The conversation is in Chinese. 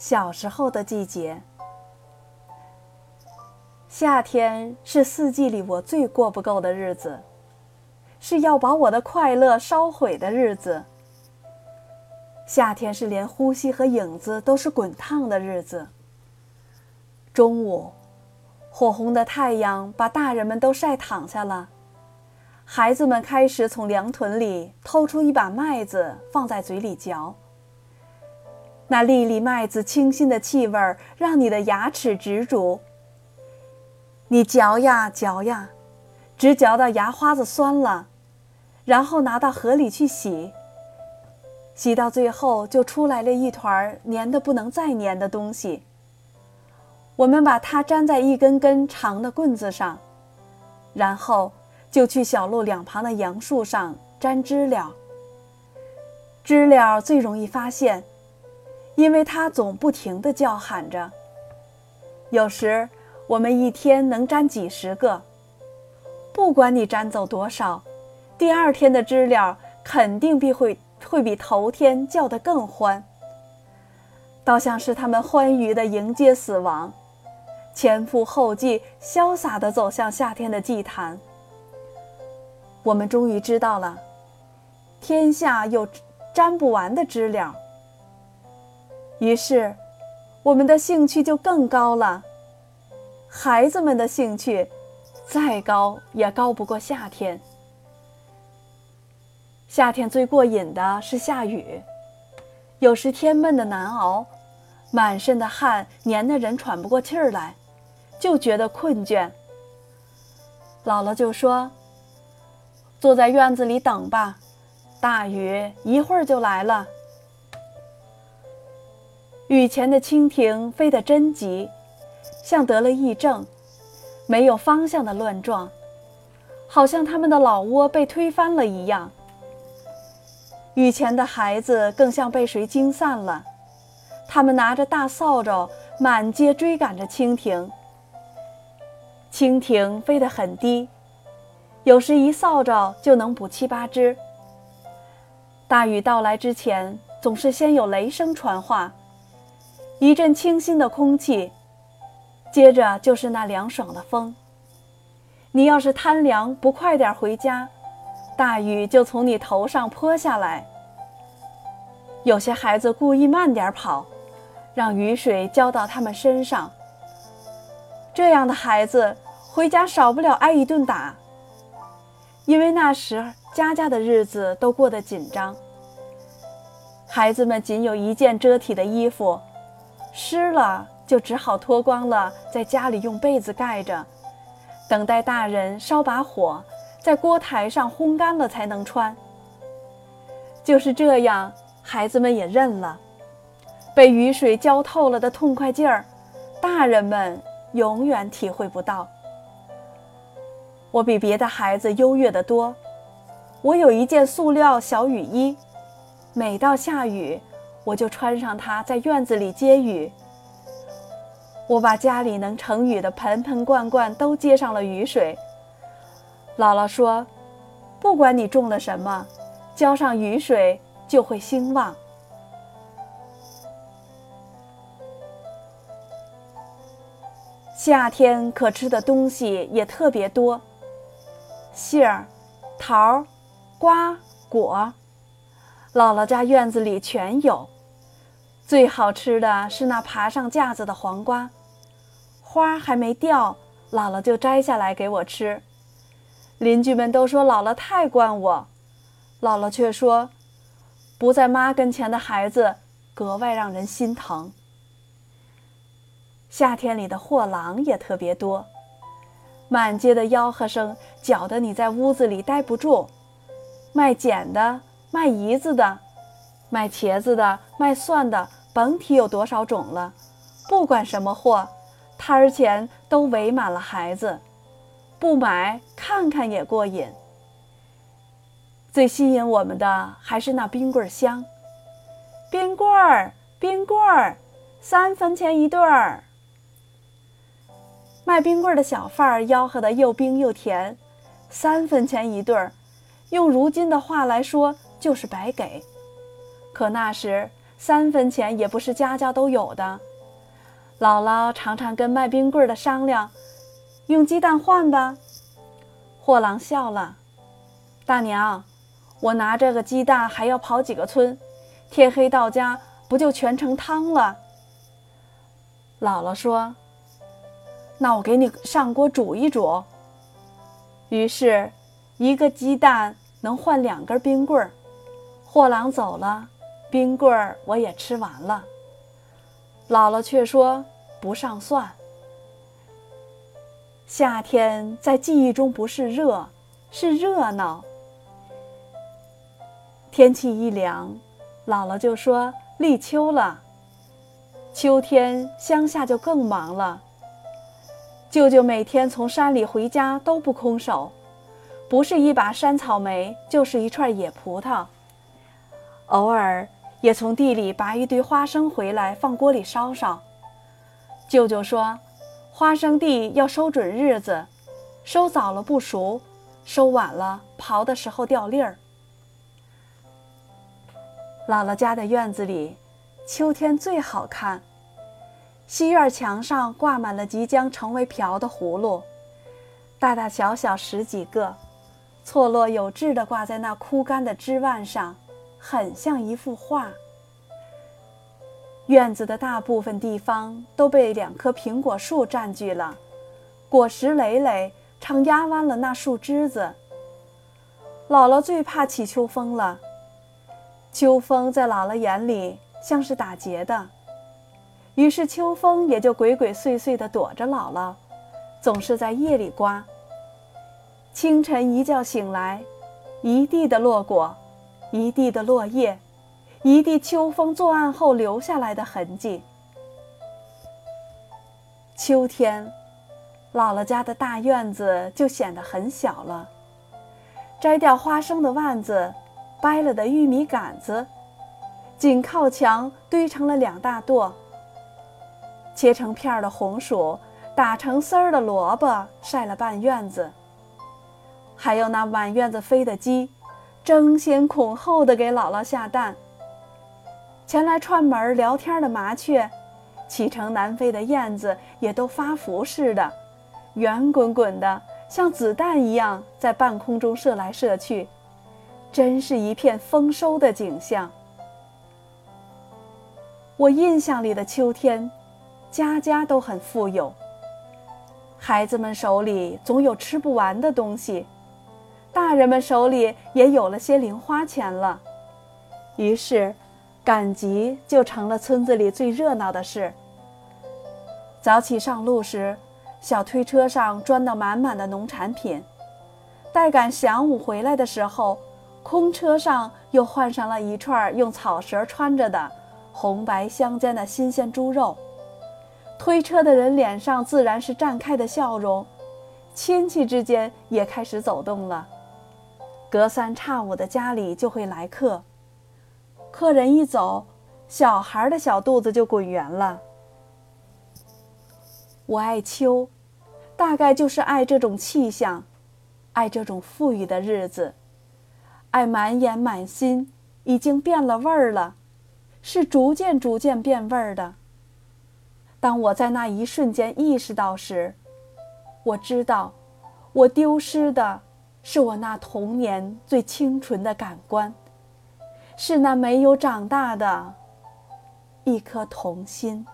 小时候的季节。夏天是四季里我最过不够的日子，是要把我的快乐烧毁的日子。夏天是连呼吸和影子都是滚烫的日子。中午，火红的太阳把大人们都晒躺下了，孩子们开始从粮囤里偷出一把麦子放在嘴里嚼。那粒粒麦子清新的气味让你的牙齿直啄。你嚼呀嚼呀，直嚼到牙花子酸了，然后拿到河里去洗。洗到最后，就出来了一团粘的不能再粘的东西。我们把它粘在一根根长的棍子上，然后就去小路两旁的杨树上粘知了。知了最容易发现，因为它总不停地叫喊着。有时。我们一天能粘几十个，不管你粘走多少，第二天的知了肯定必会会比头天叫得更欢，倒像是他们欢愉地迎接死亡，前赴后继，潇洒地走向夏天的祭坛。我们终于知道了，天下有粘不完的知了，于是我们的兴趣就更高了。孩子们的兴趣，再高也高不过夏天。夏天最过瘾的是下雨，有时天闷的难熬，满身的汗黏得人喘不过气儿来，就觉得困倦。姥姥就说：“坐在院子里等吧，大雨一会儿就来了。”雨前的蜻蜓飞得真急。像得了癔症，没有方向的乱撞，好像他们的老窝被推翻了一样。雨前的孩子更像被谁惊散了，他们拿着大扫帚满街追赶着蜻蜓。蜻蜓飞得很低，有时一扫帚就能捕七八只。大雨到来之前，总是先有雷声传话，一阵清新的空气。接着就是那凉爽的风。你要是贪凉不快点回家，大雨就从你头上泼下来。有些孩子故意慢点跑，让雨水浇到他们身上。这样的孩子回家少不了挨一顿打，因为那时家家的日子都过得紧张。孩子们仅有一件遮体的衣服，湿了。就只好脱光了，在家里用被子盖着，等待大人烧把火，在锅台上烘干了才能穿。就是这样，孩子们也认了，被雨水浇透了的痛快劲儿，大人们永远体会不到。我比别的孩子优越得多，我有一件塑料小雨衣，每到下雨，我就穿上它，在院子里接雨。我把家里能盛雨的盆盆罐罐都接上了雨水。姥姥说：“不管你种了什么，浇上雨水就会兴旺。”夏天可吃的东西也特别多，杏儿、桃儿、瓜果，姥姥家院子里全有。最好吃的是那爬上架子的黄瓜。花还没掉，姥姥就摘下来给我吃。邻居们都说姥姥太惯我，姥姥却说，不在妈跟前的孩子格外让人心疼。夏天里的货郎也特别多，满街的吆喝声搅得你在屋子里待不住。卖碱的，卖胰子的，卖茄子的，卖蒜的，甭提有多少种了。不管什么货。摊儿前都围满了孩子，不买看看也过瘾。最吸引我们的还是那冰棍香，冰棍儿，冰棍儿，三分钱一对儿。卖冰棍的小贩儿吆喝的又冰又甜，三分钱一对儿，用如今的话来说就是白给。可那时三分钱也不是家家都有的。姥姥常常跟卖冰棍的商量，用鸡蛋换吧。货郎笑了：“大娘，我拿这个鸡蛋还要跑几个村，天黑到家不就全成汤了？”姥姥说：“那我给你上锅煮一煮。”于是，一个鸡蛋能换两根冰棍儿。货郎走了，冰棍儿我也吃完了。姥姥却说不上算。夏天在记忆中不是热，是热闹。天气一凉，姥姥就说立秋了。秋天乡下就更忙了。舅舅每天从山里回家都不空手，不是一把山草莓，就是一串野葡萄。偶尔也从地里拔一堆花生回来，放锅里烧烧。舅舅说，花生地要收准日子，收早了不熟，收晚了刨的时候掉粒儿。姥姥家的院子里，秋天最好看。西院墙上挂满了即将成为瓢的葫芦，大大小小十几个，错落有致地挂在那枯干的枝蔓上，很像一幅画。院子的大部分地方都被两棵苹果树占据了，果实累累，常压弯了那树枝子。姥姥最怕起秋风了，秋风在姥姥眼里像是打劫的。于是秋风也就鬼鬼祟祟地躲着姥姥，总是在夜里刮。清晨一觉醒来，一地的落果，一地的落叶，一地秋风作案后留下来的痕迹。秋天，姥姥家的大院子就显得很小了。摘掉花生的腕子，掰了的玉米杆子，紧靠墙堆成了两大垛。切成片儿的红薯，打成丝儿的萝卜，晒了半院子。还有那满院子飞的鸡，争先恐后的给姥姥下蛋。前来串门聊天的麻雀，启程南飞的燕子，也都发福似的，圆滚滚的，像子弹一样在半空中射来射去，真是一片丰收的景象。我印象里的秋天。家家都很富有，孩子们手里总有吃不完的东西，大人们手里也有了些零花钱了。于是，赶集就成了村子里最热闹的事。早起上路时，小推车上装到满满的农产品；待赶晌午回来的时候，空车上又换上了一串用草绳穿着的红白相间的新鲜猪肉。推车的人脸上自然是绽开的笑容，亲戚之间也开始走动了。隔三差五的家里就会来客，客人一走，小孩的小肚子就滚圆了。我爱秋，大概就是爱这种气象，爱这种富裕的日子，爱满眼满心已经变了味儿了，是逐渐逐渐变味儿的。当我在那一瞬间意识到时，我知道，我丢失的是我那童年最清纯的感官，是那没有长大的一颗童心。